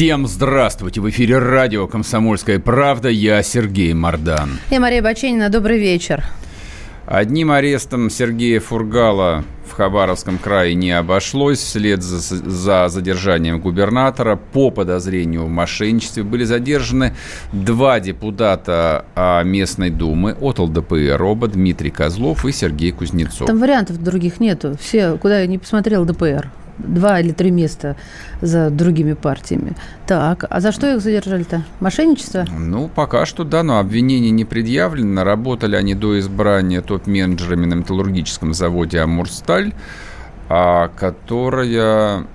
Всем здравствуйте! В эфире радио «Комсомольская правда». Я Сергей Мордан. Я Мария Баченина. Добрый вечер. Одним арестом Сергея Фургала в Хабаровском крае не обошлось. Вслед за, за задержанием губернатора по подозрению в мошенничестве были задержаны два депутата а, местной думы от ЛДПР оба Дмитрий Козлов и Сергей Кузнецов. Там вариантов других нету. Все, куда я не посмотрел, ДПР два или три места за другими партиями. Так, а за что их задержали-то? Мошенничество? Ну, пока что да, но обвинения не предъявлено. Работали они до избрания топ-менеджерами на металлургическом заводе «Амурсталь», а, которая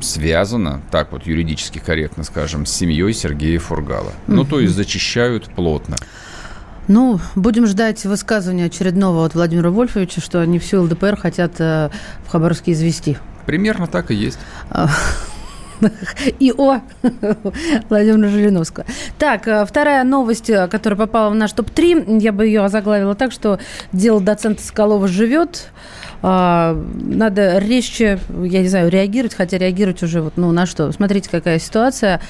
связана, так вот юридически корректно скажем, с семьей Сергея Фургала. Ну, то есть зачищают плотно. Ну, будем ждать высказывания очередного от Владимира Вольфовича, что они всю ЛДПР хотят э, в Хабаровске извести. Примерно так и есть. И о Владимира Жириновского. Так, э, вторая новость, э, которая попала в наш топ-3, я бы ее озаглавила так, что дело доцента Соколова живет. А, надо резче, я не знаю, реагировать, хотя реагировать уже вот, ну, на что. Смотрите, какая ситуация.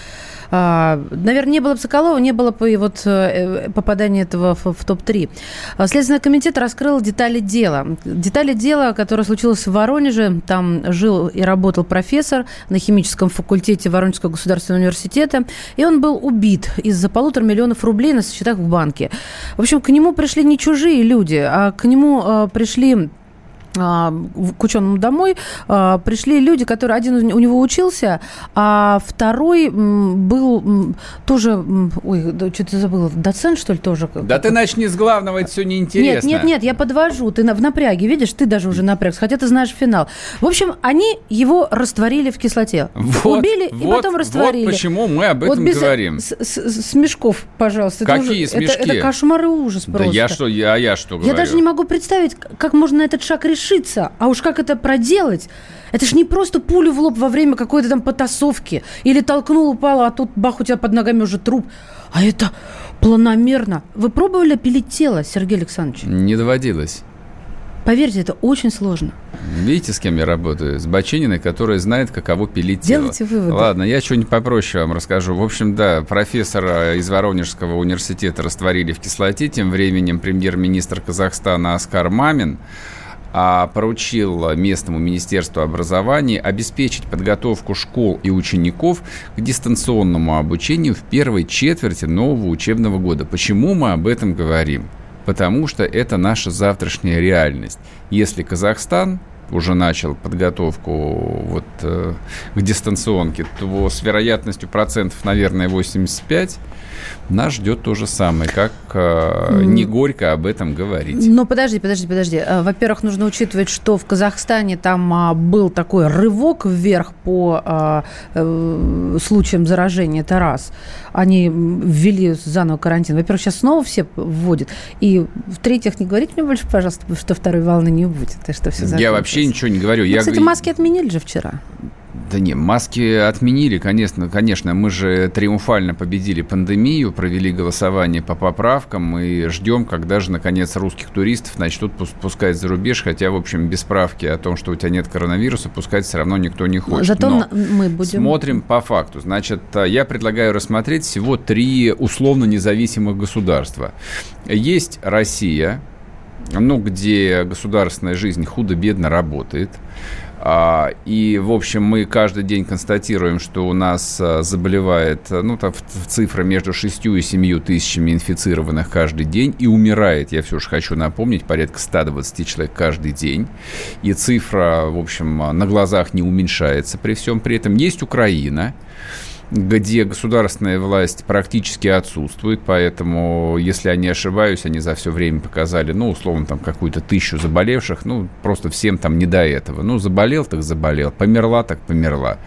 А, наверное, не было бы Соколова, не было бы и вот э, попадания этого в, в топ-3. А, Следственный комитет раскрыл детали дела. Детали дела, которое случилось в Воронеже, там жил и работал профессор на химическом факультете Воронежского государственного университета, и он был убит из-за полутора миллионов рублей на счетах в банке. В общем, к нему пришли не чужие люди, а к нему а, пришли к ученому домой а, пришли люди, которые один у него учился, а второй был тоже, ой, что-то забыла, доцент, что ли, тоже? Да ты начни с главного, это все неинтересно. Нет, нет, нет, я подвожу, ты в напряге, видишь, ты даже уже напрягся, хотя ты знаешь финал. В общем, они его растворили в кислоте. Вот, Убили вот, и потом растворили. Вот почему мы об этом вот без говорим. С, с, смешков, пожалуйста. Какие это смешки? Это, это кошмар и ужас да просто. я что, я, я что говорю? Я даже не могу представить, как можно этот шаг решиться. А уж как это проделать? Это ж не просто пулю в лоб во время какой-то там потасовки. Или толкнул, упал, а тут бах, у тебя под ногами уже труп. А это планомерно. Вы пробовали пилить тело, Сергей Александрович? Не доводилось. Поверьте, это очень сложно. Видите, с кем я работаю? С Бочининой, которая знает, каково пилить Делайте тело. выводы. Ладно, я что-нибудь попроще вам расскажу. В общем, да, профессора из Воронежского университета растворили в кислоте. Тем временем премьер-министр Казахстана Оскар Мамин поручил местному Министерству образования обеспечить подготовку школ и учеников к дистанционному обучению в первой четверти нового учебного года. Почему мы об этом говорим? Потому что это наша завтрашняя реальность. Если Казахстан уже начал подготовку вот, э, к дистанционке, то с вероятностью процентов, наверное, 85 нас ждет то же самое, как э, не горько об этом говорить. Ну, подожди, подожди, подожди. Э, Во-первых, нужно учитывать, что в Казахстане там а, был такой рывок вверх по а, э, случаям заражения, это раз. Они ввели заново карантин. Во-первых, сейчас снова все вводят. И в-третьих, не говорите мне больше, пожалуйста, что второй волны не будет. Это что все Я вообще ничего не говорю. Ну, Я... Кстати, маски отменили же вчера. Да не, маски отменили, конечно, конечно. Мы же триумфально победили пандемию, провели голосование по поправкам и ждем, когда же, наконец, русских туристов начнут пускать за рубеж, хотя, в общем, без справки о том, что у тебя нет коронавируса, пускать все равно никто не хочет. Зато Но мы будем... Смотрим по факту. Значит, я предлагаю рассмотреть всего три условно независимых государства. Есть Россия, ну, где государственная жизнь худо-бедно работает. А, и, в общем, мы каждый день констатируем, что у нас а, заболевает, ну, там, цифра между 6 и 7 тысячами инфицированных каждый день, и умирает, я все же хочу напомнить, порядка 120 человек каждый день. И цифра, в общем, на глазах не уменьшается при всем при этом. Есть Украина, где государственная власть практически отсутствует, поэтому, если я не ошибаюсь, они за все время показали, ну, условно, там, какую-то тысячу заболевших, ну, просто всем там не до этого. Ну, заболел, так заболел, померла, так померла.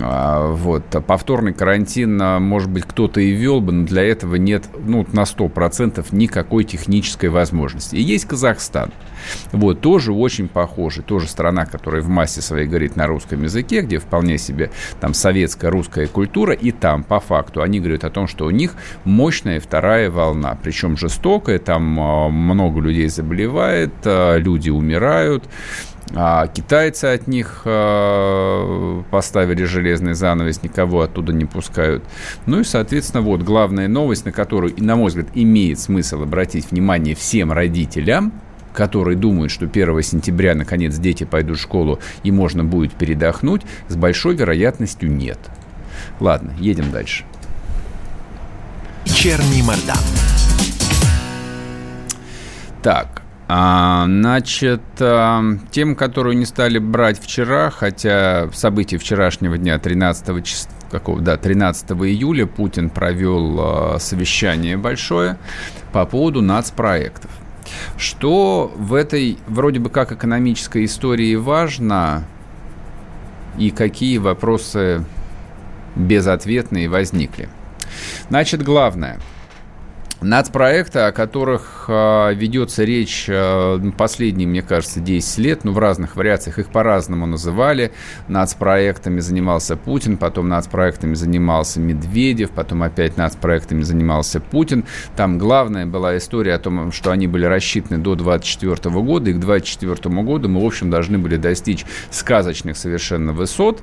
А, вот. Повторный карантин, а, может быть, кто-то и вел бы, но для этого нет, ну, на 100% никакой технической возможности. И есть Казахстан. Вот, тоже очень похожий, тоже страна, которая в массе своей говорит на русском языке, где вполне себе там советская русская культура, и там, по факту, они говорят о том, что у них мощная вторая волна, причем жестокая, там а, много людей заболевает, а, люди умирают, а китайцы от них э, поставили железный занавес, никого оттуда не пускают. Ну и, соответственно, вот главная новость, на которую, на мой взгляд, имеет смысл обратить внимание всем родителям, которые думают, что 1 сентября, наконец, дети пойдут в школу и можно будет передохнуть, с большой вероятностью нет. Ладно, едем дальше. Вечерний Мордан. Так, а, значит, а, тем, которую не стали брать вчера, хотя события вчерашнего дня, 13 числа, какого, да, 13 июля, Путин провел а, совещание большое по поводу нацпроектов. Что в этой вроде бы как экономической истории важно и какие вопросы безответные возникли? Значит, главное – Нацпроекты, о которых э, ведется речь э, последние, мне кажется, 10 лет, ну, в разных вариациях, их по-разному называли. Нацпроектами занимался Путин, потом нацпроектами занимался Медведев, потом опять нацпроектами занимался Путин. Там главная была история о том, что они были рассчитаны до 2024 года, и к 2024 году мы, в общем, должны были достичь сказочных совершенно высот.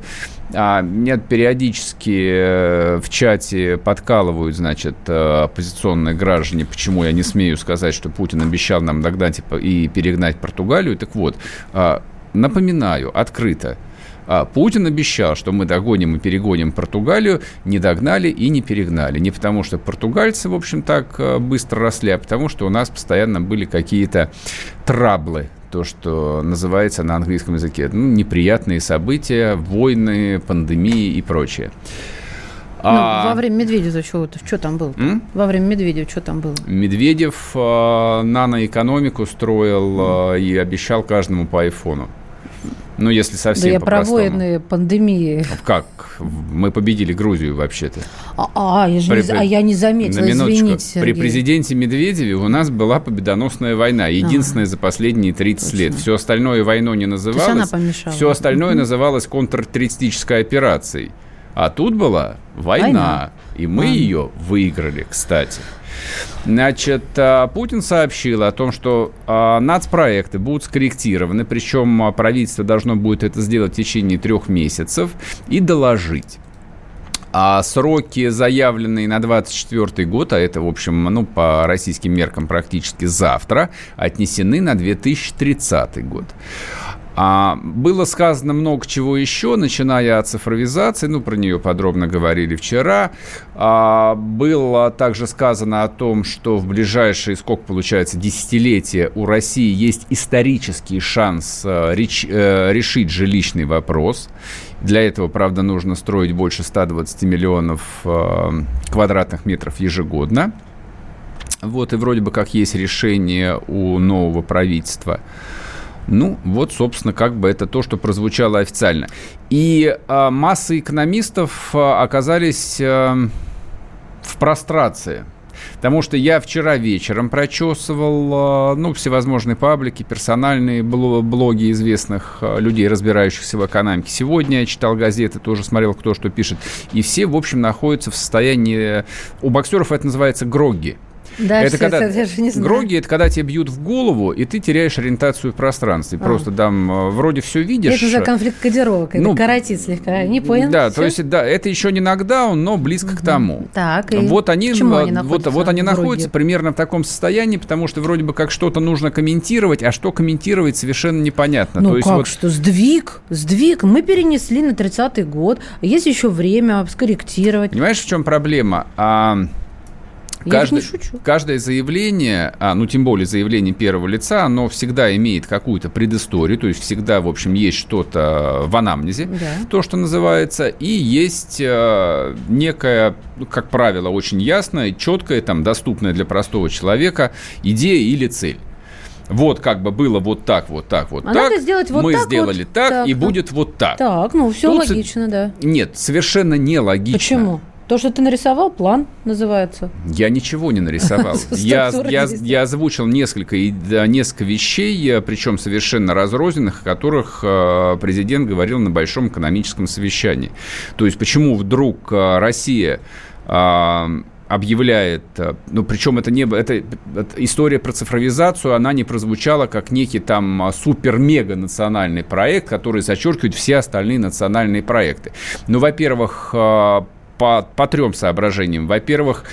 А, меня периодически э, в чате подкалывают, значит, э, оппозиционные граждане, почему я не смею сказать, что Путин обещал нам догнать и перегнать Португалию. Так вот, а, напоминаю открыто, а Путин обещал, что мы догоним и перегоним Португалию, не догнали и не перегнали. Не потому, что португальцы, в общем, так э, быстро росли, а потому, что у нас постоянно были какие-то траблы то, что называется на английском языке, ну, неприятные события, войны, пандемии и прочее. Ну, а... Во время Медведева что, что там было? М? Во время Медведева что там было? Медведев э, наноэкономику строил э, и обещал каждому по айфону. Ну, если совсем Да я про войны, пандемии. Как? Мы победили Грузию вообще-то. А, а, я, же при, не, а я не заметила, на извините, Сергей. При президенте Медведеве у нас была победоносная война. Единственная а. за последние 30 Точно. лет. Все остальное войной не называлось. То есть она помешала. Все остальное называлось контртеррористической операцией. А тут была война, война. и мы а. ее выиграли, кстати. Значит, а, Путин сообщил о том, что а, нацпроекты будут скорректированы, причем а, правительство должно будет это сделать в течение трех месяцев и доложить. А сроки, заявленные на 2024 год, а это, в общем, ну, по российским меркам практически завтра, отнесены на 2030 год. А, было сказано много чего еще, начиная от цифровизации, ну, про нее подробно говорили вчера. А, было также сказано о том, что в ближайшие, сколько получается, десятилетия у России есть исторический шанс а, реч, а, решить жилищный вопрос. Для этого, правда, нужно строить больше 120 миллионов а, квадратных метров ежегодно. Вот, и вроде бы как есть решение у нового правительства. Ну, вот, собственно, как бы это то, что прозвучало официально. И э, масса экономистов э, оказались э, в прострации. Потому что я вчера вечером прочесывал, ну, всевозможные паблики, персональные блоги известных людей, разбирающихся в экономике. Сегодня я читал газеты, тоже смотрел, кто что пишет. И все, в общем, находятся в состоянии... У боксеров это называется грогги. Да, это когда я же не знаю. Гроги это когда тебе бьют в голову, и ты теряешь ориентацию в пространстве. А. Просто там э, вроде все видишь. Это за конфликт кодировок, это ну, каратит слегка. Не понял? Да, все? то есть да, это еще не нокдаун, но близко угу. к тому. Так, и вот они, они вот, вот они находятся примерно в таком состоянии, потому что вроде бы как что-то нужно комментировать, а что комментировать совершенно непонятно. Ну то есть как вот... что? Сдвиг, сдвиг. Мы перенесли на 30-й год. Есть еще время скорректировать. Понимаешь, в чем проблема? А Каждое, не шучу. каждое заявление, а, ну тем более заявление первого лица, оно всегда имеет какую-то предысторию, то есть всегда, в общем, есть что-то в анамнезе, да. то, что называется, и есть э, некая, ну, как правило, очень ясная, четкая, там, доступная для простого человека идея или цель вот как бы было вот так, вот так, вот а так. Надо сделать вот мы так сделали вот, так, так, и будет вот так. Так, ну все Тут логично, да. Нет, совершенно не логично. Почему? То, что ты нарисовал, план называется. Я ничего не нарисовал. я, я, я озвучил несколько, несколько вещей, э, причем совершенно разрозненных, о которых э, президент говорил на большом экономическом совещании. То есть почему вдруг э, Россия объявляет, ну, причем это не это, это история про цифровизацию, она не прозвучала как некий там супер-мега национальный проект, который зачеркивает все остальные национальные проекты. Ну, во-первых, по, по трем соображениям. Во-первых,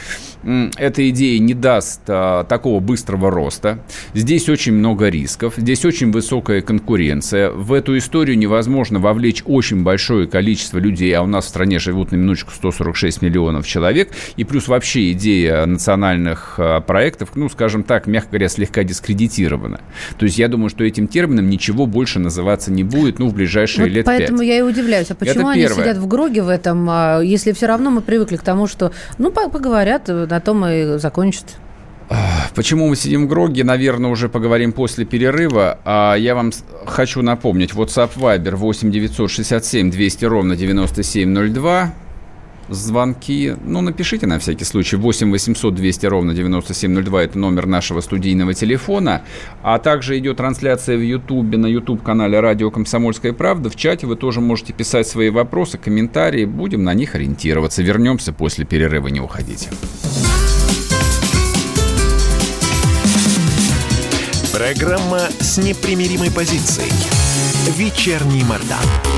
эта идея не даст а, такого быстрого роста. Здесь очень много рисков, здесь очень высокая конкуренция. В эту историю невозможно вовлечь очень большое количество людей, а у нас в стране живут на минуточку 146 миллионов человек. И плюс вообще идея национальных а, проектов, ну, скажем так, мягко говоря, слегка дискредитирована. То есть я думаю, что этим термином ничего больше называться не будет, ну, в ближайшие вот лет поэтому 5. я и удивляюсь, а почему они сидят в Гроге в этом, а, если все равно мы привыкли к тому, что, ну, поговорят, на том и закончат. Почему мы сидим в Гроге, наверное, уже поговорим после перерыва. А я вам хочу напомнить, WhatsApp Viber 8 967 200 ровно 9702 звонки, ну, напишите на всякий случай, 8 800 200 ровно 9702, это номер нашего студийного телефона, а также идет трансляция в Ютубе, на YouTube-канале «Радио Комсомольская правда». В чате вы тоже можете писать свои вопросы, комментарии, будем на них ориентироваться. Вернемся после перерыва, не уходите. Программа с непримиримой позицией. Вечерний Мордан.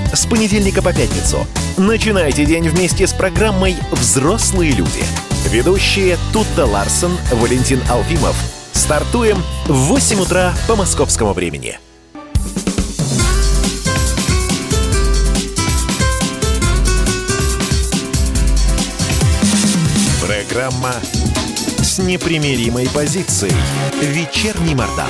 с понедельника по пятницу. Начинайте день вместе с программой «Взрослые люди». Ведущие Тутта Ларсон, Валентин Алфимов. Стартуем в 8 утра по московскому времени. Программа с непримиримой позицией. Вечерний Мордан.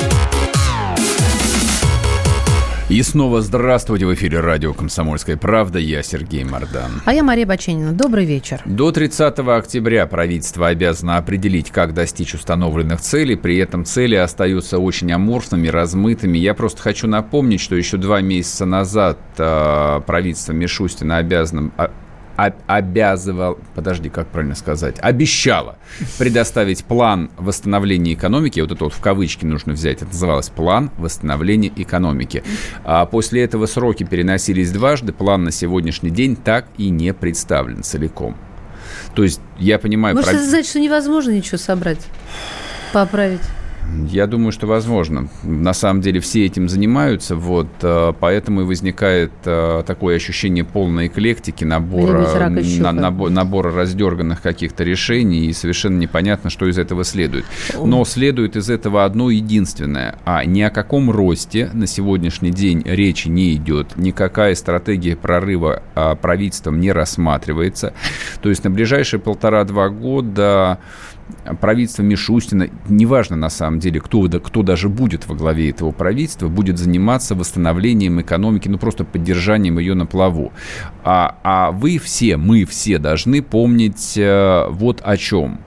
И снова здравствуйте в эфире радио «Комсомольская правда». Я Сергей Мордан. А я Мария Баченина. Добрый вечер. До 30 октября правительство обязано определить, как достичь установленных целей. При этом цели остаются очень аморфными, размытыми. Я просто хочу напомнить, что еще два месяца назад э, правительство Мишустина обязано а, обязывал, подожди, как правильно сказать, обещала предоставить план восстановления экономики, вот это вот в кавычки нужно взять, это называлось план восстановления экономики. А после этого сроки переносились дважды, план на сегодняшний день так и не представлен целиком. То есть я понимаю... Может, про... это значит, что невозможно ничего собрать, поправить? Я думаю, что возможно. На самом деле все этим занимаются, вот, э, поэтому и возникает э, такое ощущение полной эклектики, набора, на, набор, набора раздерганных каких-то решений, и совершенно непонятно, что из этого следует. Но следует из этого одно единственное, а ни о каком росте на сегодняшний день речи не идет, никакая стратегия прорыва а, правительством не рассматривается. То есть на ближайшие полтора-два года правительство Мишустина, неважно на самом деле, кто, кто даже будет во главе этого правительства, будет заниматься восстановлением экономики, ну просто поддержанием ее на плаву. А, а вы все, мы все должны помнить э, вот о чем.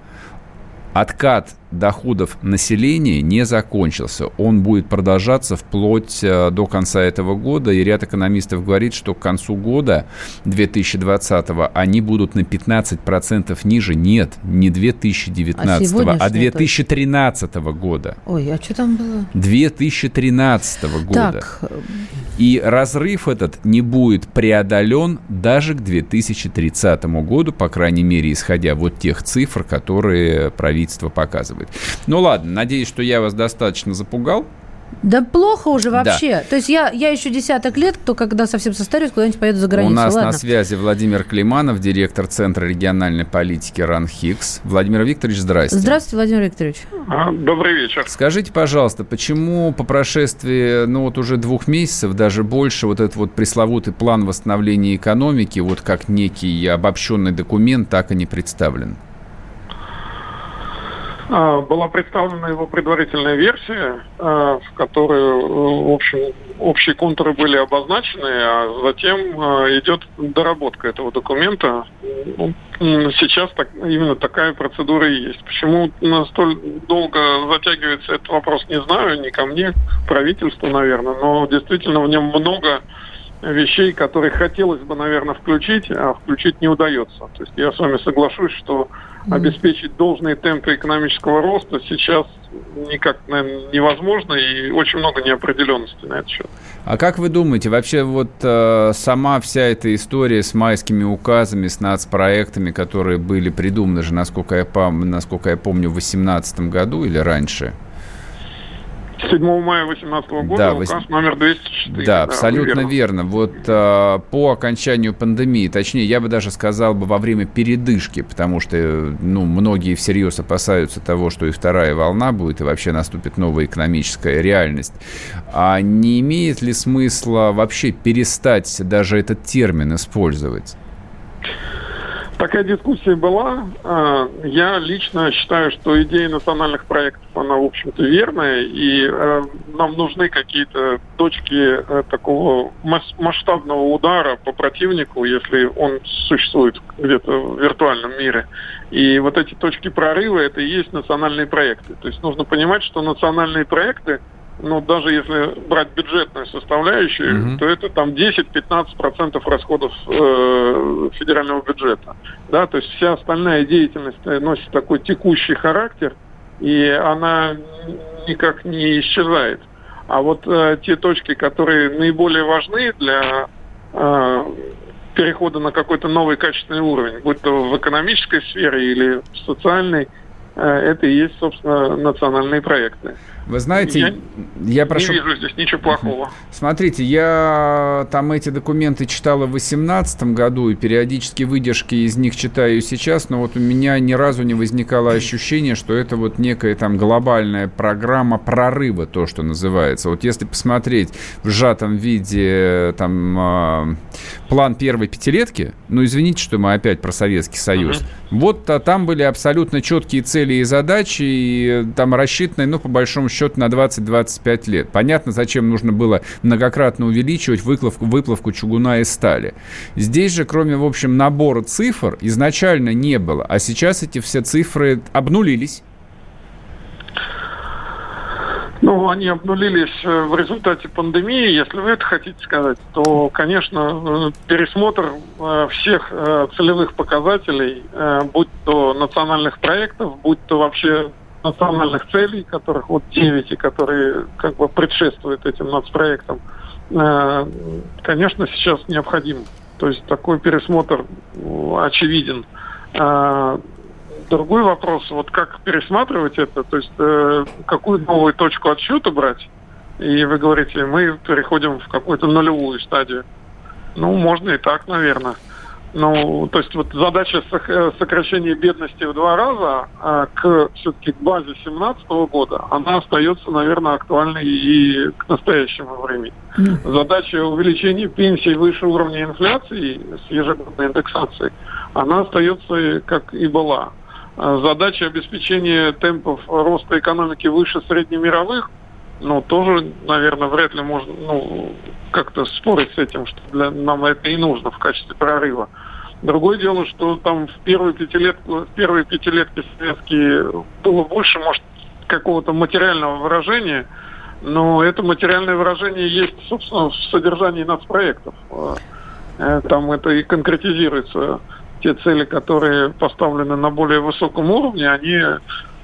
Откат доходов населения не закончился. Он будет продолжаться вплоть э, до конца этого года. И ряд экономистов говорит, что к концу года 2020 они будут на 15% ниже. Нет, не 2019, а, а 2013 года. Ой, а что там было? 2013 года. Так, И разрыв этот не будет преодолен даже к 2030 году, по крайней мере, исходя вот тех цифр, которые правительство показывает. Ну ладно, надеюсь, что я вас достаточно запугал. Да плохо уже вообще. Да. То есть я, я еще десяток лет, то когда совсем состарюсь, куда-нибудь поеду за границу. У нас Ладно. на связи Владимир Климанов, директор Центра региональной политики РАНХИКС. Владимир Викторович, здрасте. Здравствуйте, Владимир Викторович. А, добрый вечер. Скажите, пожалуйста, почему по прошествии, ну вот уже двух месяцев, даже больше, вот этот вот пресловутый план восстановления экономики, вот как некий обобщенный документ, так и не представлен? А, была представлена его предварительная версия, а, в которой, в общем, общие контуры были обозначены, а затем а, идет доработка этого документа. Ну, сейчас так, именно такая процедура и есть. Почему настолько долго затягивается этот вопрос, не знаю, не ко мне, правительству, наверное, но действительно в нем много вещей, которые хотелось бы, наверное, включить, а включить не удается. То есть я с вами соглашусь, что обеспечить должные темпы экономического роста сейчас никак, наверное, невозможно, и очень много неопределенности на этот счет. А как вы думаете, вообще вот э, сама вся эта история с майскими указами, с нацпроектами, которые были придуманы же, насколько я, пом- насколько я помню, в 2018 году или раньше – 7 мая 2018 года да, указ 8... номер 204. Да, да абсолютно верно. верно. Вот э, по окончанию пандемии, точнее, я бы даже сказал бы во время передышки, потому что ну, многие всерьез опасаются того, что и вторая волна будет, и вообще наступит новая экономическая реальность. А не имеет ли смысла вообще перестать даже этот термин использовать? Такая дискуссия была. А, я лично считаю, что идея национальных проектов, она, в общем-то, верная, и э, нам нужны какие-то точки э, такого масштабного удара по противнику, если он существует где-то в виртуальном мире. И вот эти точки прорыва, это и есть национальные проекты. То есть нужно понимать, что национальные проекты – ну, даже если брать бюджетную составляющую, Mm -hmm. то это там 10-15% расходов э, федерального бюджета. Да, то есть вся остальная деятельность носит такой текущий характер, и она никак не исчезает. А вот э, те точки, которые наиболее важны для э, перехода на какой-то новый качественный уровень, будь то в экономической сфере или в социальной, э, это и есть, собственно, национальные проекты. Вы знаете, я, я прошу... Не вижу здесь ничего плохого. Смотрите, я там эти документы читала в 2018 году, и периодически выдержки из них читаю сейчас, но вот у меня ни разу не возникало ощущения, что это вот некая там глобальная программа прорыва, то, что называется. Вот если посмотреть в сжатом виде там а, план первой пятилетки, ну, извините, что мы опять про Советский Союз, uh-huh. вот а, там были абсолютно четкие цели и задачи, и там рассчитаны, ну, по большому счету на 20-25 лет. Понятно, зачем нужно было многократно увеличивать выплавку, выплавку чугуна и стали. Здесь же, кроме, в общем, набора цифр, изначально не было. А сейчас эти все цифры обнулились. Ну, они обнулились э, в результате пандемии, если вы это хотите сказать, то, конечно, э, пересмотр э, всех целевых показателей, будь то национальных проектов, будь то вообще национальных целей, которых вот 9, и которые как бы предшествуют этим нацпроектам, э, конечно, сейчас необходим. То есть такой пересмотр очевиден. Э, другой вопрос, вот как пересматривать это, то есть э, какую новую точку отсчета брать, и вы говорите, мы переходим в какую-то нулевую стадию. Ну, можно и так, наверное. Ну, то есть вот задача э, сокращения бедности в два раза а к все-таки к базе 2017 года, она остается, наверное, актуальной и к настоящему времени. Mm. Задача увеличения пенсий выше уровня инфляции с ежегодной индексацией, она остается как и была. А задача обеспечения темпов роста экономики выше среднемировых, ну, тоже, наверное, вряд ли можно ну, как-то спорить с этим, что для, нам это и нужно в качестве прорыва. Другое дело, что там в первые пятилетки, в первые пятилетки советские было больше, может, какого-то материального выражения, но это материальное выражение есть, собственно, в содержании нацпроектов. Э, там это и конкретизируется. Те цели, которые поставлены на более высоком уровне, они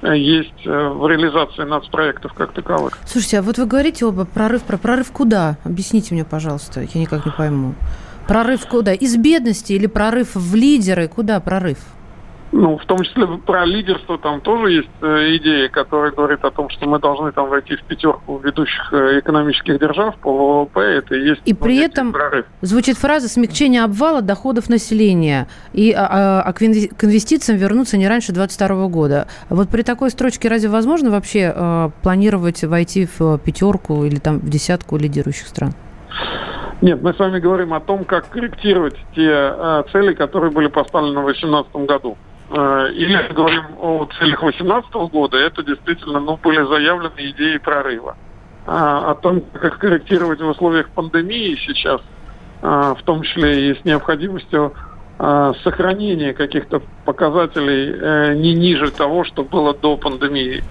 есть в реализации нацпроектов как таковых. Слушайте, а вот вы говорите оба прорыв, про прорыв куда? Объясните мне, пожалуйста, я никак не пойму. Прорыв куда? Из бедности или прорыв в лидеры? Куда прорыв? Ну, в том числе про лидерство там тоже есть э, идеи, которые говорят о том, что мы должны там войти в пятерку ведущих э, экономических держав по ВВП. Это и есть и при этом прорыв. звучит фраза смягчение обвала доходов населения и а, а, а к инвестициям вернуться не раньше 2022 года. Вот при такой строчке разве возможно вообще э, планировать войти в пятерку или там в десятку лидирующих стран? Нет, мы с вами говорим о том, как корректировать те э, цели, которые были поставлены в 2018 году. Э, или говорим о целях 2018 года, это действительно ну, были заявлены идеи прорыва. А, о том, как корректировать в условиях пандемии сейчас, а, в том числе и с необходимостью а, сохранения каких-то показателей э, не ниже того, что было до пандемии.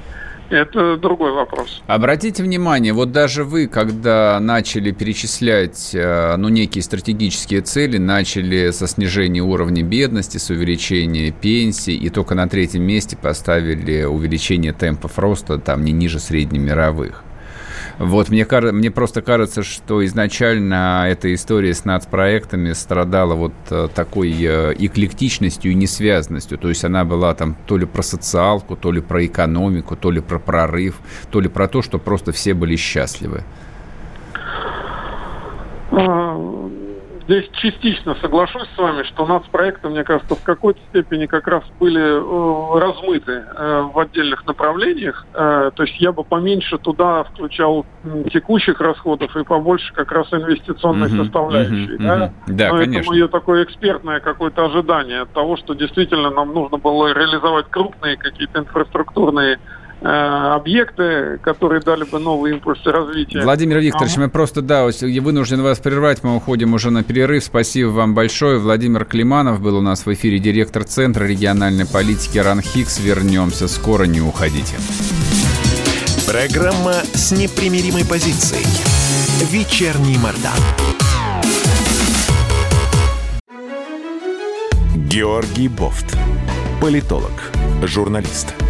Это другой вопрос. Обратите внимание, вот даже вы, когда начали перечислять э, ну, некие стратегические цели, начали со снижения уровня бедности, с увеличения пенсий, и только на третьем месте поставили увеличение темпов роста там не ниже среднемировых. Вот мне, мне просто кажется, что изначально эта история с нацпроектами страдала вот э, такой э, эклектичностью и несвязанностью. То есть она была там то ли про социалку, то ли про экономику, то ли про прорыв, то ли про то, что просто все были счастливы. Здесь частично соглашусь с вами, что нацпроекты, мне кажется, в какой-то степени как раз были э, размыты э, в отдельных направлениях. Э, то есть я бы поменьше туда включал текущих расходов и побольше как раз инвестиционной uh-huh, составляющей. Uh-huh, да, uh-huh. да Но конечно. это мое такое экспертное какое-то ожидание от того, что действительно нам нужно было реализовать крупные какие-то инфраструктурные объекты, которые дали бы новые импульсы развития. Владимир Викторович, а мы просто, да, вынуждены вас прервать, мы уходим уже на перерыв. Спасибо вам большое. Владимир Климанов был у нас в эфире, директор Центра региональной политики РАНХИКС. Вернемся скоро, не уходите. Программа с непримиримой позицией. Вечерний Мордан. Георгий Бофт. Политолог, журналист –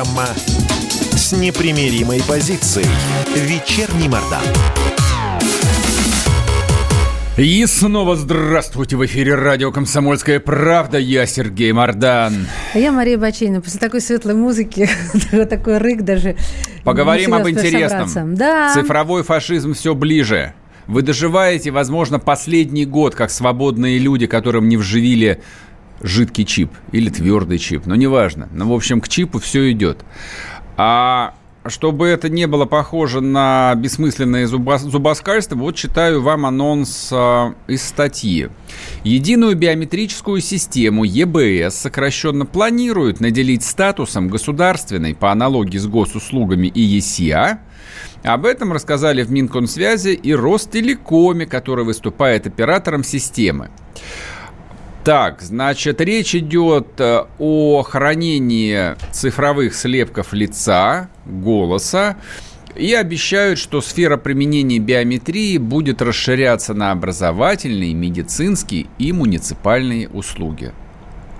Программа с непримиримой позицией. Вечерний Мордан. И снова здравствуйте в эфире радио «Комсомольская правда». Я Сергей Мордан. А я Мария Бачинина. После такой светлой музыки, такой рык даже... Поговорим об интересном. Да. Цифровой фашизм все ближе. Вы доживаете, возможно, последний год, как свободные люди, которым не вживили жидкий чип или твердый чип, но неважно. Но, ну, в общем, к чипу все идет. А чтобы это не было похоже на бессмысленное зубоскальство, вот читаю вам анонс э, из статьи. Единую биометрическую систему ЕБС сокращенно планируют наделить статусом государственной по аналогии с госуслугами и ЕСИА. Об этом рассказали в Минкомсвязи и Ростелекоме, который выступает оператором системы. Так, значит, речь идет э, о хранении цифровых слепков лица, голоса, и обещают, что сфера применения биометрии будет расширяться на образовательные, медицинские и муниципальные услуги.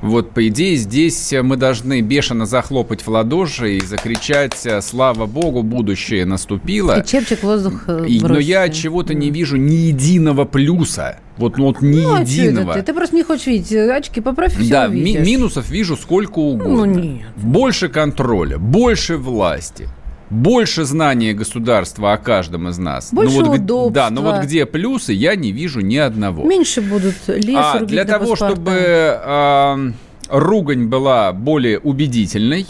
Вот, по идее, здесь мы должны бешено захлопать в ладоши и закричать «Слава Богу, будущее наступило!» И чепчик воздух э, и, Но я от чего-то не вижу ни единого плюса. Вот, ну, вот ни ну, а единого. Ты? ты просто не хочешь видеть. Очки поправь, все Да, ми- минусов вижу сколько угодно. Ну, нет. Больше контроля, больше власти больше знания государства о каждом из нас. Больше ну, вот, удобства. Да, но вот где плюсы, я не вижу ни одного. Меньше будут лес а, Для того, паспорта. чтобы э, ругань была более убедительной,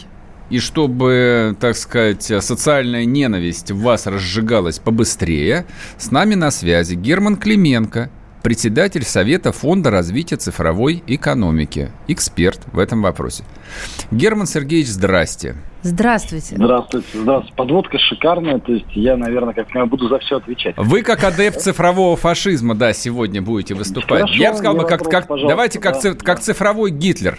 и чтобы, так сказать, социальная ненависть в вас разжигалась побыстрее, с нами на связи Герман Клименко, председатель Совета Фонда развития цифровой экономики, эксперт в этом вопросе. Герман Сергеевич, здрасте. Здравствуйте. Здравствуйте. Здравствуйте. Подводка шикарная, то есть я, наверное, как я буду за все отвечать. Вы как адепт цифрового фашизма, да, сегодня будете выступать. Хорошо, я бы сказал, не как, вопрос, как, давайте да, как, как цифровой Гитлер.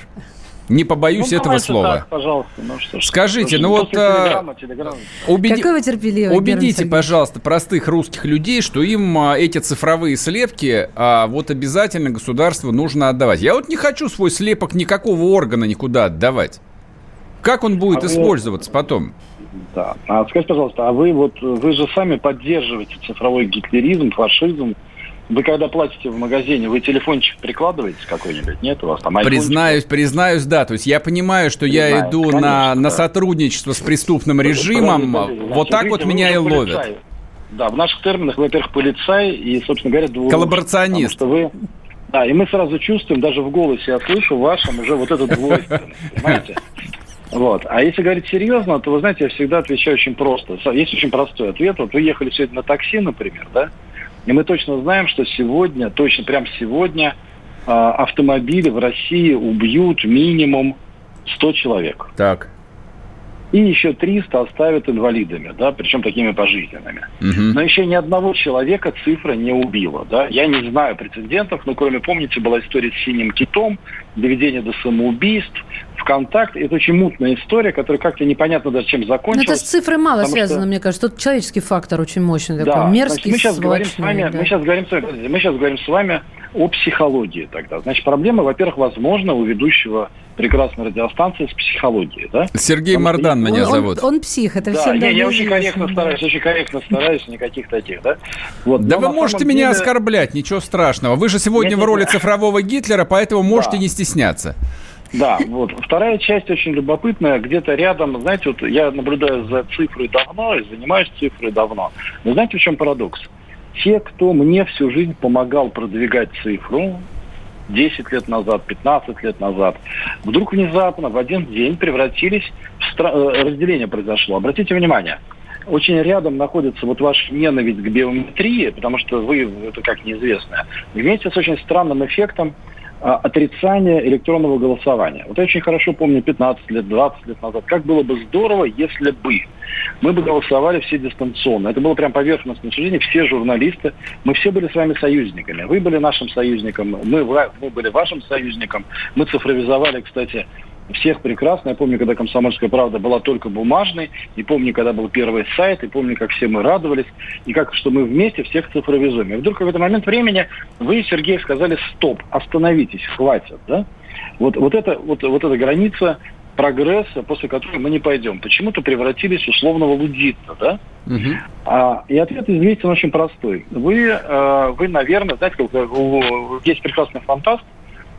Не побоюсь ну, этого слова. Так, пожалуйста. Ну, что ж, Скажите, ну вот телеграмма, телеграмма. Убеди... Какой вы терпеливый, убедите, пожалуйста, простых русских людей, что им а, эти цифровые слепки а, вот обязательно государству нужно отдавать. Я вот не хочу свой слепок никакого органа никуда отдавать. Как он будет а использоваться вы... потом? Да. А скажите, пожалуйста, а вы вот вы же сами поддерживаете цифровой гитлеризм, фашизм, вы когда платите в магазине, вы телефончик прикладываете какой-нибудь? Нет у вас там айфончик? Признаюсь, признаюсь, да. То есть я понимаю, что Признаю, я иду конечно, на, да. на сотрудничество с преступным режимом. Значит, вот так вот меня и ловят. Полицай. Да, в наших терминах, во-первых, полицай и, собственно говоря, двух. Коллаборационист. Потому что вы да, и мы сразу чувствуем, даже в голосе я слышу вашем уже вот этот двойственность, понимаете? Вот. А если говорить серьезно, то, вы знаете, я всегда отвечаю очень просто. Есть очень простой ответ. Вот вы ехали сегодня на такси, например, да? И мы точно знаем, что сегодня, точно прямо сегодня, а, автомобили в России убьют минимум 100 человек. Так. И еще 300 оставят инвалидами, да, причем такими пожизненными. Угу. Но еще ни одного человека цифра не убила, да. Я не знаю прецедентов, но кроме, помните, была история с синим китом, доведение до самоубийств, ВКонтакт. Это очень мутная история, которая как-то непонятно даже чем закончилась. Но это с цифрой мало связано, что... мне кажется. Тут человеческий фактор очень мощный такой, да, мерзкий, значит, мы сейчас говорим с вами, да. мы сейчас говорим с вами, мы сейчас говорим с вами о психологии тогда. Значит, проблема, во-первых, возможно, у ведущего прекрасной радиостанции с психологией, да? Сергей Потому Мардан что... меня он, зовут. Он, он псих, это да, всем я, я очень корректно стараюсь, очень корректно стараюсь, никаких таких, да? Вот. Да вы можете меня деле... оскорблять, ничего страшного. Вы же сегодня нет, в роли нет. цифрового Гитлера, поэтому можете да. не стесняться. Да, вот. Вторая часть очень любопытная. Где-то рядом, знаете, вот я наблюдаю за цифрой давно и занимаюсь цифрой давно. Но знаете, в чем парадокс? Те, кто мне всю жизнь помогал продвигать цифру, 10 лет назад, 15 лет назад, вдруг внезапно в один день превратились в стра... Э, разделение произошло. Обратите внимание, очень рядом находится вот ваша ненависть к биометрии, потому что вы, это как неизвестно, вместе с очень странным эффектом а, отрицания электронного голосования. Вот я очень хорошо помню 15 лет, 20 лет назад, как было бы здорово, если бы мы бы голосовали все дистанционно. Это было прям поверхностное суждение, все журналисты, мы все были с вами союзниками. Вы были нашим союзником, мы, мы были вашим союзником. Мы цифровизовали, кстати, всех прекрасно. Я помню, когда «Комсомольская правда» была только бумажной, и помню, когда был первый сайт, и помню, как все мы радовались, и как, что мы вместе всех цифровизуем. И вдруг в какой-то момент времени вы, Сергей, сказали «стоп, остановитесь, хватит». Да? Вот, вот, это, вот, вот эта граница прогресса, после которой мы не пойдем. Почему-то превратились в условного лудита, да? Угу. А, и ответ известен очень простой. Вы, э, вы наверное, знаете, как, у, есть прекрасный фантаст,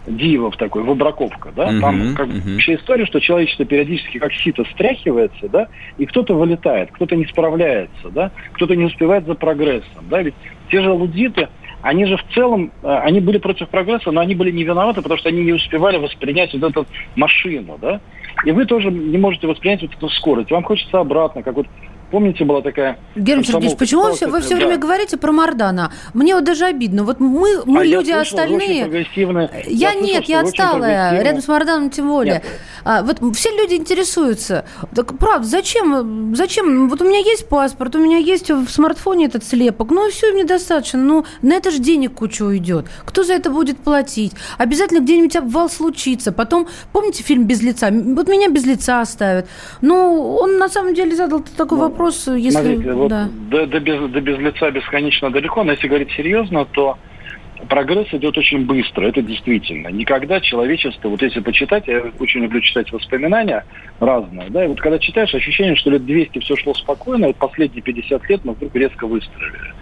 Дивов такой, выбраковка, да, uh-huh, там как uh-huh. вообще история, что человечество периодически как сито стряхивается, да, и кто-то вылетает, кто-то не справляется, да, кто-то не успевает за прогрессом, да, ведь те же лудиты, они же в целом, э, они были против прогресса, но они были не виноваты, потому что они не успевали воспринять вот эту машину, да, и вы тоже не можете воспринять вот эту скорость. Вам хочется обратно, как вот Помните, была такая... Герман Сергеевич, почему вы все, вы все да. время говорите про Мардана? Мне вот даже обидно. Вот мы, мы а люди я слышал, остальные... Я, я нет, я отсталая. Рядом с Марданом тем более. Нет. А, вот все люди интересуются. Так, правда, зачем? Зачем? Вот у меня есть паспорт, у меня есть в смартфоне этот слепок. Ну, все, мне достаточно. Ну, на это же денег куча уйдет. Кто за это будет платить? Обязательно где-нибудь обвал случится. Потом, помните фильм «Без лица»? Вот меня без лица оставят. Ну, он на самом деле задал такой ну, вопрос вопрос, если... Смотрите, вот да. до, до, без, до без лица бесконечно далеко, но если говорить серьезно, то прогресс идет очень быстро, это действительно. Никогда человечество, вот если почитать, я очень люблю читать воспоминания разные, да, и вот когда читаешь, ощущение, что лет 200 все шло спокойно, вот последние 50 лет мы вдруг резко выстрелили.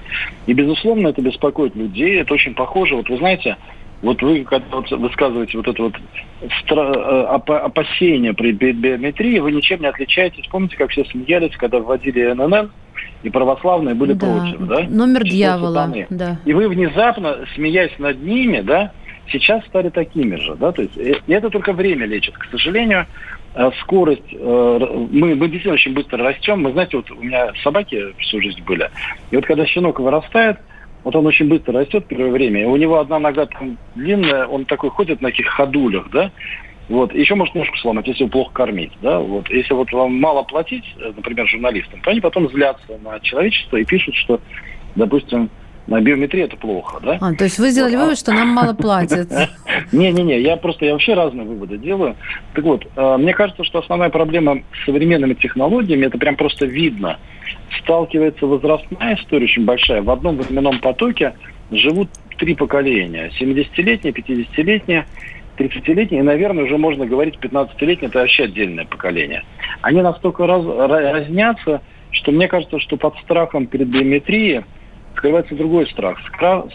И, безусловно, это беспокоит людей, это очень похоже, вот вы знаете, вот вы, когда высказываете вот это вот э, опасение при биометрии, вы ничем не отличаетесь. Помните, как все смеялись, когда вводили ННН, и православные были да. против, да? Номер Число дьявола, да. И вы внезапно, смеясь над ними, да, сейчас стали такими же, да, то есть э, и это только время лечит. К сожалению, э, скорость, мы, мы действительно очень быстро растем. Мы, знаете, вот у меня собаки всю жизнь были, и вот когда щенок вырастает, вот он очень быстро растет первое время, у него одна нога там длинная, он такой ходит на таких ходулях, да, вот, еще может ножку сломать, если его плохо кормить, да, вот, если вот вам мало платить, э, например, журналистам, то они потом злятся на человечество и пишут, что, допустим, на биометрии это плохо, да? А, то есть вы сделали вывод, что нам мало платят. Не-не-не, я просто, я вообще разные выводы делаю. Так вот, э, мне кажется, что основная проблема с современными технологиями, это прям просто видно. Сталкивается возрастная история очень большая. В одном временном потоке живут три поколения. 70-летние, 50-летние, 30-летние, и, наверное, уже можно говорить, 15-летние, это вообще отдельное поколение. Они настолько раз, разнятся, что мне кажется, что под страхом перед биометрией скрывается другой страх.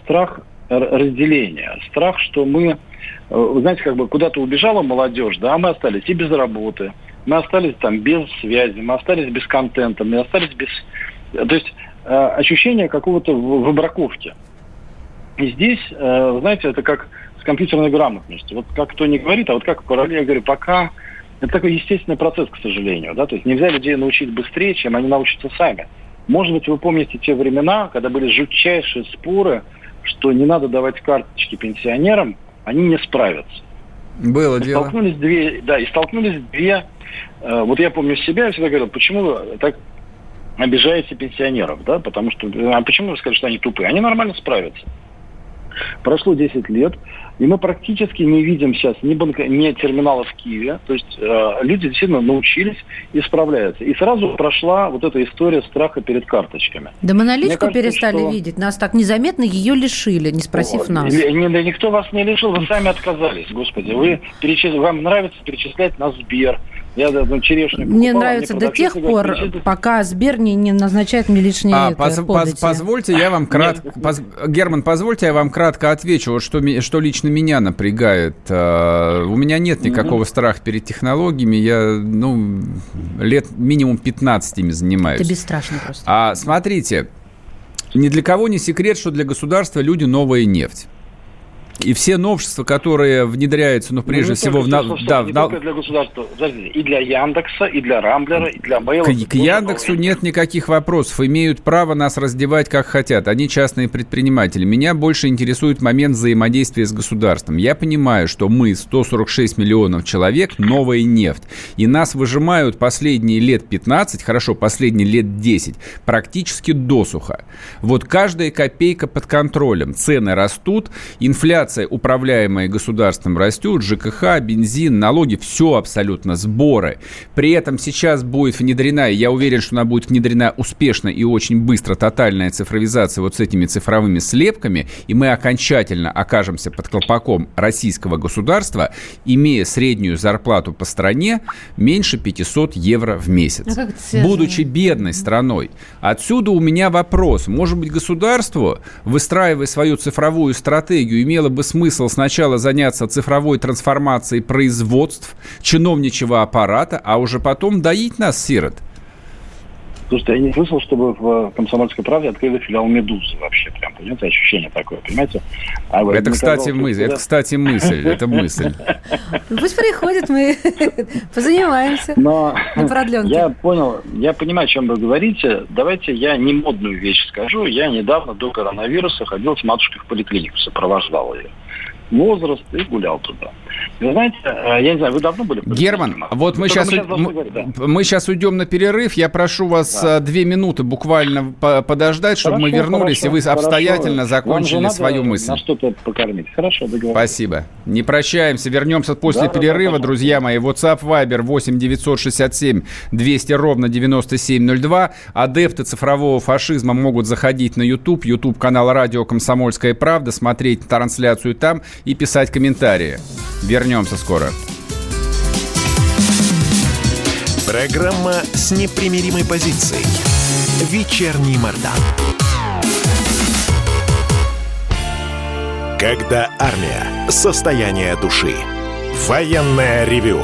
Страх разделения. Страх, что мы, э, вы знаете, как бы куда-то убежала молодежь, да, а мы остались и без работы, мы остались там без связи, мы остались без контента, мы остались без... То есть э, ощущение какого-то выбраковки. И здесь, э, знаете, это как с компьютерной грамотностью. Вот как кто не говорит, а вот как параллельно, я говорю, пока это такой естественный процесс, к сожалению. Да? То есть нельзя людей научить быстрее, чем они научатся сами. Может быть, вы помните те времена, когда были жутчайшие споры, что не надо давать карточки пенсионерам, они не справятся. Было и дело. Столкнулись две, да, и столкнулись две. Э, вот я помню себя, я всегда говорил, почему вы так обижаете пенсионеров, да, потому что, а почему вы скажете, что они тупые? Они нормально справятся. Прошло 10 лет, и мы практически не видим сейчас ни, банка, ни терминалов в Киеве. То есть э, люди действительно научились и справляются. И сразу прошла вот эта история страха перед карточками. Да мы наличку кажется, перестали что... видеть. Нас так незаметно ее лишили, не спросив О, нас. Не, не, никто вас не лишил, вы сами отказались, господи. Вы перечис... Вам нравится перечислять на Сбер, я ну, черешню Мне нравится мне до тех пор, пока Сбер не, не назначает мне лишние а, поз, поз, Позвольте, я вам кратко... Поз, Герман, позвольте, я вам кратко отвечу, вот что, что лично меня напрягает. Uh, у меня нет никакого угу. страха перед технологиями. Я, ну, лет минимум 15 ими занимаюсь. Это бесстрашно просто. А смотрите, ни для кого не секрет, что для государства люди новая нефть. И все новшества, которые внедряются, ну, прежде ну, всего... В, на, да, в, только для государства. И для Яндекса, и для Рамблера, и для Мейла. К, к Яндексу нет никаких вопросов. Имеют право нас раздевать как хотят. Они частные предприниматели. Меня больше интересует момент взаимодействия с государством. Я понимаю, что мы, 146 миллионов человек, новая нефть. И нас выжимают последние лет 15, хорошо, последние лет 10, практически досуха. Вот каждая копейка под контролем. Цены растут, инфляция инфляция, управляемая государством, растет, ЖКХ, бензин, налоги, все абсолютно, сборы. При этом сейчас будет внедрена, и я уверен, что она будет внедрена успешно и очень быстро, тотальная цифровизация вот с этими цифровыми слепками, и мы окончательно окажемся под колпаком российского государства, имея среднюю зарплату по стране меньше 500 евро в месяц. А будучи бедной страной. Отсюда у меня вопрос. Может быть, государство, выстраивая свою цифровую стратегию, имело бы смысл сначала заняться цифровой трансформацией производств, чиновничьего аппарата, а уже потом доить нас, сирот? Слушайте, я не слышал, чтобы в «Комсомольской правде» открыли филиал «Медузы» вообще. Прям, понимаете, ощущение такое, понимаете? А вот, это, кстати, казалось, мысль, это, кстати, мысль, это мысль. Пусть приходит, мы позанимаемся Но на продленке. Я понял, я понимаю, о чем вы говорите. Давайте я не модную вещь скажу. Я недавно до коронавируса ходил с матушкой в поликлинику, сопровождал ее возраст и гулял туда. Вы знаете, э, я не знаю, вы давно были? Герман, вот мы сейчас, мы, сейчас мы, говорить, да. мы сейчас уйдем на перерыв. Я прошу вас да. Э, две минуты буквально подождать, чтобы хорошо, мы вернулись, хорошо, и вы обстоятельно хорошо. закончили свою мысль. На что-то покормить. Хорошо, договорились. Спасибо. Не прощаемся, вернемся после да, перерыва, да, друзья мои. WhatsApp, Viber 8 967 200 ровно 9702. Адепты цифрового фашизма могут заходить на YouTube, YouTube канал Радио Комсомольская правда, смотреть трансляцию там и писать комментарии. Вернемся скоро. Программа с непримиримой позицией. Вечерний Мордан. Когда армия. Состояние души. Военное ревю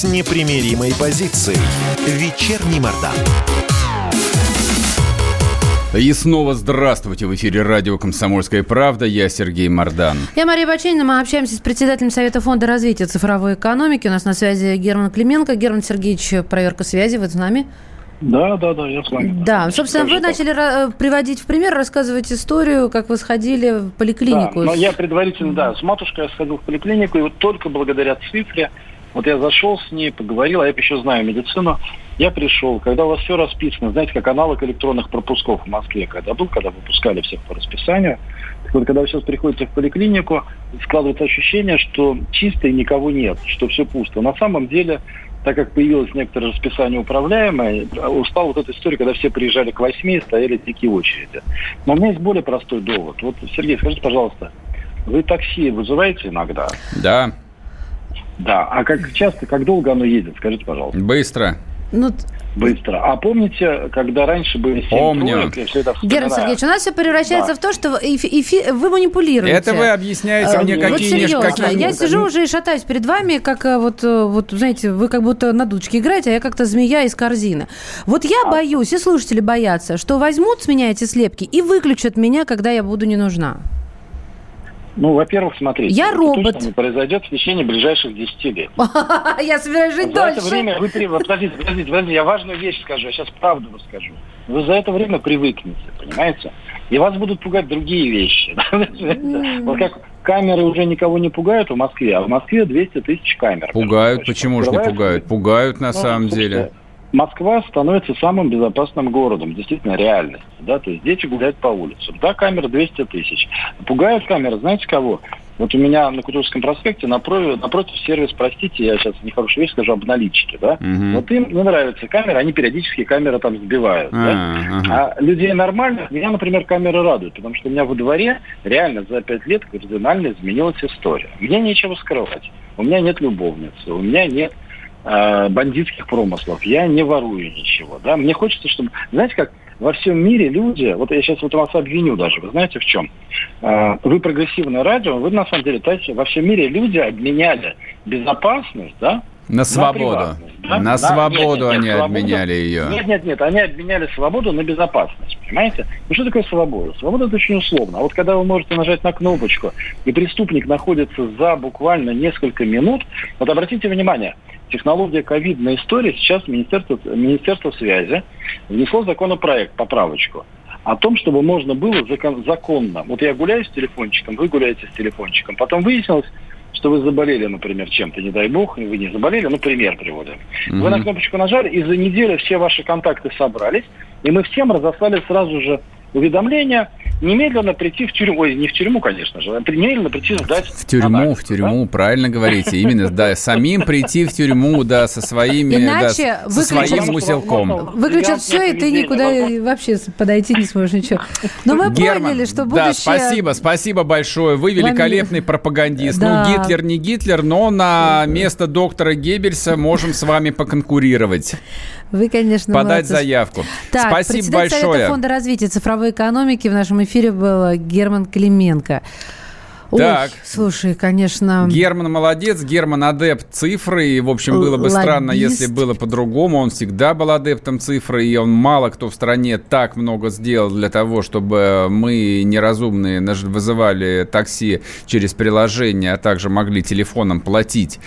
с непримиримой позицией. Вечерний Мордан. И снова здравствуйте. В эфире радио «Комсомольская правда». Я Сергей Мордан. Я Мария Баченина. Мы общаемся с председателем Совета фонда развития цифровой экономики. У нас на связи Герман Клименко. Герман Сергеевич, проверка связи. Вы с нами? Да, да, да, я с вами. Да, собственно, вы начали ра- приводить в пример, рассказывать историю, как вы сходили в поликлинику. Да, но я предварительно, да, с матушкой я сходил в поликлинику, и вот только благодаря цифре, вот я зашел с ней, поговорил, а я еще знаю медицину, я пришел, когда у вас все расписано, знаете, как аналог электронных пропусков в Москве, когда был, когда выпускали всех по расписанию, так вот, когда вы сейчас приходите в поликлинику, складывается ощущение, что чисто и никого нет, что все пусто. На самом деле так как появилось некоторое расписание управляемое, устал вот эта история, когда все приезжали к восьми и стояли дикие очереди. Но у меня есть более простой довод. Вот, Сергей, скажите, пожалуйста, вы такси вызываете иногда? Да. Да. А как часто, как долго оно едет? Скажите, пожалуйста. Быстро. Ну, Быстро. А помните, когда раньше были семь Помню. троек, я все это Герман вспоминаю. Сергеевич, у нас все превращается Да. в то, что эфи- эфи- вы манипулируете. Это вы объясняете А, мне вот какие серьезно, какие я сижу уже и шатаюсь перед вами, как э, вот, э, вот, знаете, вы как будто на дудочке играете, а я как-то змея из корзины. Вот я А. боюсь, и слушатели боятся, что возьмут с меня эти слепки и выключат меня, когда я буду не нужна. Ну, во-первых, смотрите. Я это робот. точно не произойдет в течение ближайших 10 лет. Я собираюсь жить За это дольше. время вы Подождите, подождите, подождите, я важную вещь скажу, я сейчас правду расскажу. Вы за это время привыкнете, понимаете? И вас будут пугать другие вещи. Вот как камеры уже никого не пугают в Москве, а в Москве 200 тысяч камер. Пугают. Почему же не пугают? Пугают на Ну, самом деле. Москва становится самым безопасным городом, действительно реальность. Да? То есть дети гуляют по улицам. Да, камера 200 тысяч. Пугают камеры, знаете кого? Вот у меня на Кутузовском проспекте напротив, напротив сервис, простите, я сейчас нехорошую вещь скажу, об наличке, да? Мгм. Вот им не нравятся камеры, они периодически камеры там сбивают, да? А. А людей нормальных меня, например, камеры радуют, потому что у меня во дворе реально за пять лет кардинально изменилась история. Мне нечего скрывать. У меня нет любовницы, у меня нет э, бандитских промыслов, я не ворую ничего. Да? Мне хочется, чтобы... Знаете как, во всем мире люди, вот я сейчас вот вас обвиню даже, вы знаете в чем? Э, вы прогрессивное радио, вы на самом деле, знаете, во всем мире люди обменяли безопасность, да, На свободу. приватность, да? На свободу нет, нет, они свободу. обменяли ее. Нет, нет, нет, они обменяли свободу на безопасность, понимаете? Ну что такое свобода? Свобода это очень условно. А вот когда вы можете нажать на кнопочку, и преступник находится за буквально несколько минут, вот обратите внимание, технология ковидной истории сейчас Министерство, Министерство связи внесло законопроект, поправочку, о том, чтобы можно было закон- законно. Вот я гуляю с телефончиком, вы гуляете с телефончиком. Потом выяснилось, что вы заболели, например, чем-то, не дай бог, вы не заболели, ну, пример приводим. Вы на кнопочку нажали, и за неделю все ваши контакты собрались, и мы всем разослали сразу же уведомление немедленно прийти в тюрьму, ой, не в тюрьму, конечно же, а немедленно прийти сдать В тюрьму, анализ, в тюрьму, правильно говорите. Именно, да, самим прийти в тюрьму, да, со своими, да, Иначе со выключат- своим узелком. Выключат все, и ты никуда вообще подойти не сможешь ничего. Но мы Герман, поняли, что да, будущее... спасибо, спасибо большое. Вы великолепный пропагандист. Да. Ну, Гитлер не Гитлер, но на место доктора Геббельса можем с вами поконкурировать. Вы, конечно, Подать молодцы. заявку. Так, Спасибо председатель Совета большое. фонда развития цифровой экономики в нашем эфире был Герман Клименко. Ой, Так. слушай, конечно... Герман молодец, Герман адепт цифры. И, в общем, было бы Лоббист. странно, если было по-другому. Он всегда был адептом цифры, и он мало кто в стране так много сделал для того, чтобы мы, неразумные, вызывали такси через приложение, а также могли телефоном платить.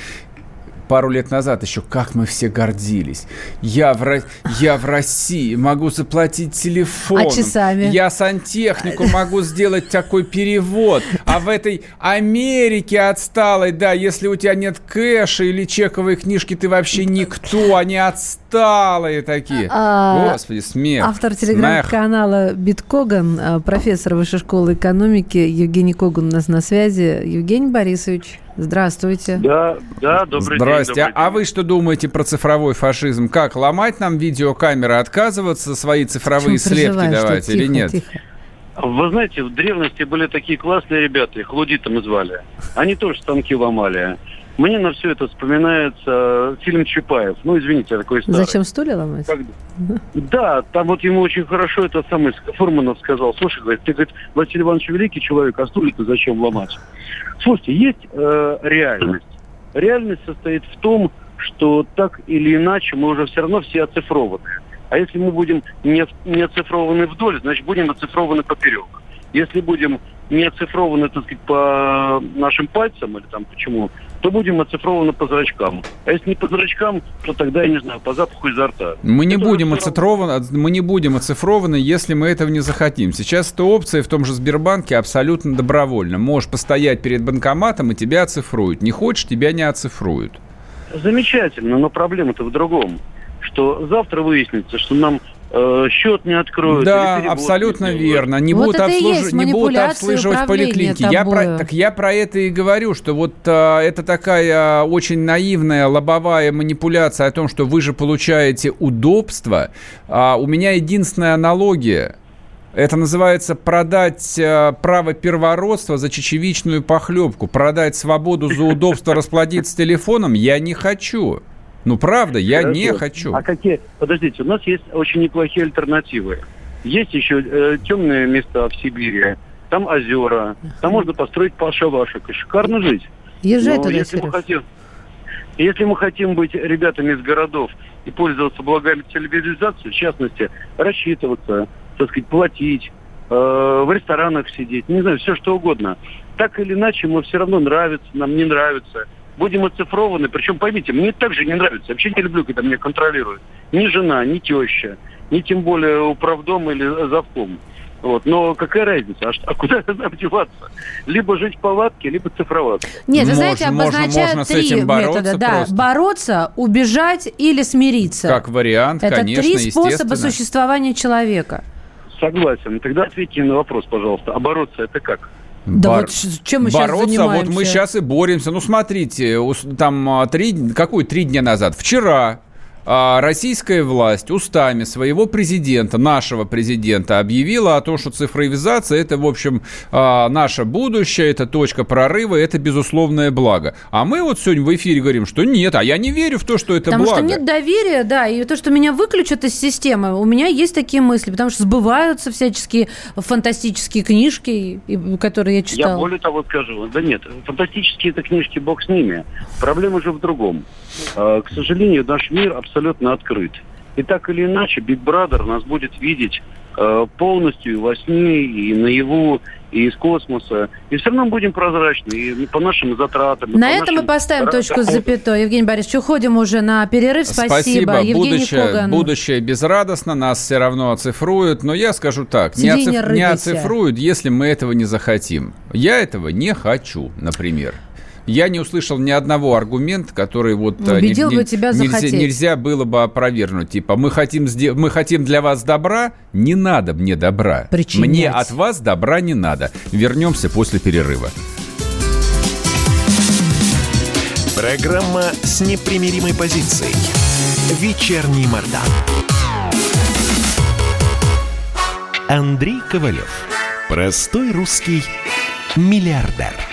Пару лет назад еще как мы все гордились. Я в, я в России могу заплатить телефоном. А часами? Я сантехнику могу сделать такой перевод. А в этой Америке отсталой, да, если у тебя нет кэша или чековой книжки, ты вообще никто, они отсталые такие. А, Господи, смех. Автор телеграм-канала Биткоган, э, профессор Высшей школы экономики Евгений Коган у нас на связи. Евгений Борисович. Здравствуйте. Да, да, добрый Здрасте. день. А, а вы что думаете про цифровой фашизм? Как, ломать нам видеокамеры, отказываться, свои цифровые слепки давать или нет? Тихо. Вы знаете, в древности были такие классные ребята, их лудитами звали. Они тоже станки ломали. Мне на все это вспоминается фильм Чапаев. Ну, извините, я такой старый. Зачем стулья ломать? Как- Да, там вот ему очень хорошо это самый Фурманов сказал. Слушай, говорит, ты, говорит, Василий Иванович великий человек, а стулья-то зачем ломать? Слушайте, есть э, реальность. Реальность состоит в том, что так или иначе мы уже все равно все оцифрованы. А если мы будем не, не оцифрованы вдоль, значит будем оцифрованы поперек. Если будем не оцифрованы, так сказать, по нашим пальцам или там почему, то будем оцифрованы по зрачкам. А если не по зрачкам, то тогда, я не знаю, по запаху изо рта. Мы не, Это будем оцифрованы, мы не будем оцифрованы, если мы этого не захотим. Сейчас эта опция в том же Сбербанке абсолютно добровольна. Можешь постоять перед банкоматом, и тебя оцифруют. Не хочешь, тебя не оцифруют. Замечательно, но проблема-то в другом. Что завтра выяснится, что нам э, счет не откроют. Да, абсолютно не верно. Не Вот будут, обслуж- есть не будут манипуляция обслуживать поликлиники. Я про, тобою. так я про это и говорю, что вот а, это такая очень наивная лобовая манипуляция о том, что вы же получаете удобство. А, у меня единственная аналогия. Это называется продать э, право первородства за чечевичную похлебку. Продать свободу за удобство расплодиться телефоном я не хочу. Ну, правда, я не Хорошо. хочу. А какие? Подождите, у нас есть очень неплохие альтернативы. Есть еще э, темные места в Сибири. Там озера. Там можно построить пашавашек и шикарно жить. Езжай Но туда, если мы хотим, если мы хотим быть ребятами из городов и пользоваться благами цивилизации, в частности, рассчитываться, так сказать, платить, э, в ресторанах сидеть, не знаю, все что угодно. Так или иначе, мы все равно нравится, нам не нравится. Будем оцифрованы. Причем, поймите, мне также не нравится. Вообще не люблю, когда меня контролируют. Ни жена, ни теща, ни тем более управдом или завком. Вот. Но какая разница? А, что- а куда нам деваться? Либо жить в палатке, либо цифроваться. Нет, вы знаете, можно- обозначают можно три этим бороться метода. Да, просто. бороться, убежать или смириться. Как вариант, Это конечно, три способа существования человека. Согласен. Тогда ответьте на вопрос, пожалуйста. А бороться это как? Да Бар- вот чем мы сейчас Бороться, занимаемся? вот мы сейчас и боремся. Ну, смотрите, там а, три, какой три дня назад? Вчера российская власть устами своего президента, нашего президента, объявила о том, что цифровизация это, в общем, а, наше будущее, это точка прорыва, это безусловное благо. А мы вот сегодня в эфире говорим, что нет, а я не верю в то, что это Потому благо. что нет доверия, да, и то, что меня выключат из системы, у меня есть такие мысли, потому что сбываются всяческие фантастические книжки, которые я Я читала. более того скажу. Да нет, фантастические это книжки, бог с ними. Проблема же в другом. Э, К сожалению, наш мир абсолютно открыт. И так или иначе, Big Brother нас будет видеть э, полностью и во сне, и наяву, и из космоса. И все равно будем прозрачны, и по нашим затратам. На этом мы поставим точку с запятой. Евгений Борисович, уходим уже на перерыв. Спасибо. Евгений Будущее, Коган. будущее безрадостно, нас все равно оцифруют. Но я скажу так, не, Сиди, не оциф- не рыпайся. оцифруют, если мы этого не захотим. Я этого не хочу, например. Я не услышал ни одного аргумента, который вот э, Убедил бы тебя нельзя, захотеть. нельзя было бы опровергнуть. Типа мы хотим мы хотим для вас добра, не надо мне добра. Причинять. Мне от вас добра не надо. Вернемся после перерыва. Программа с непримиримой позицией. Вечерний Мордан. Андрей Ковалев. Простой русский миллиардер.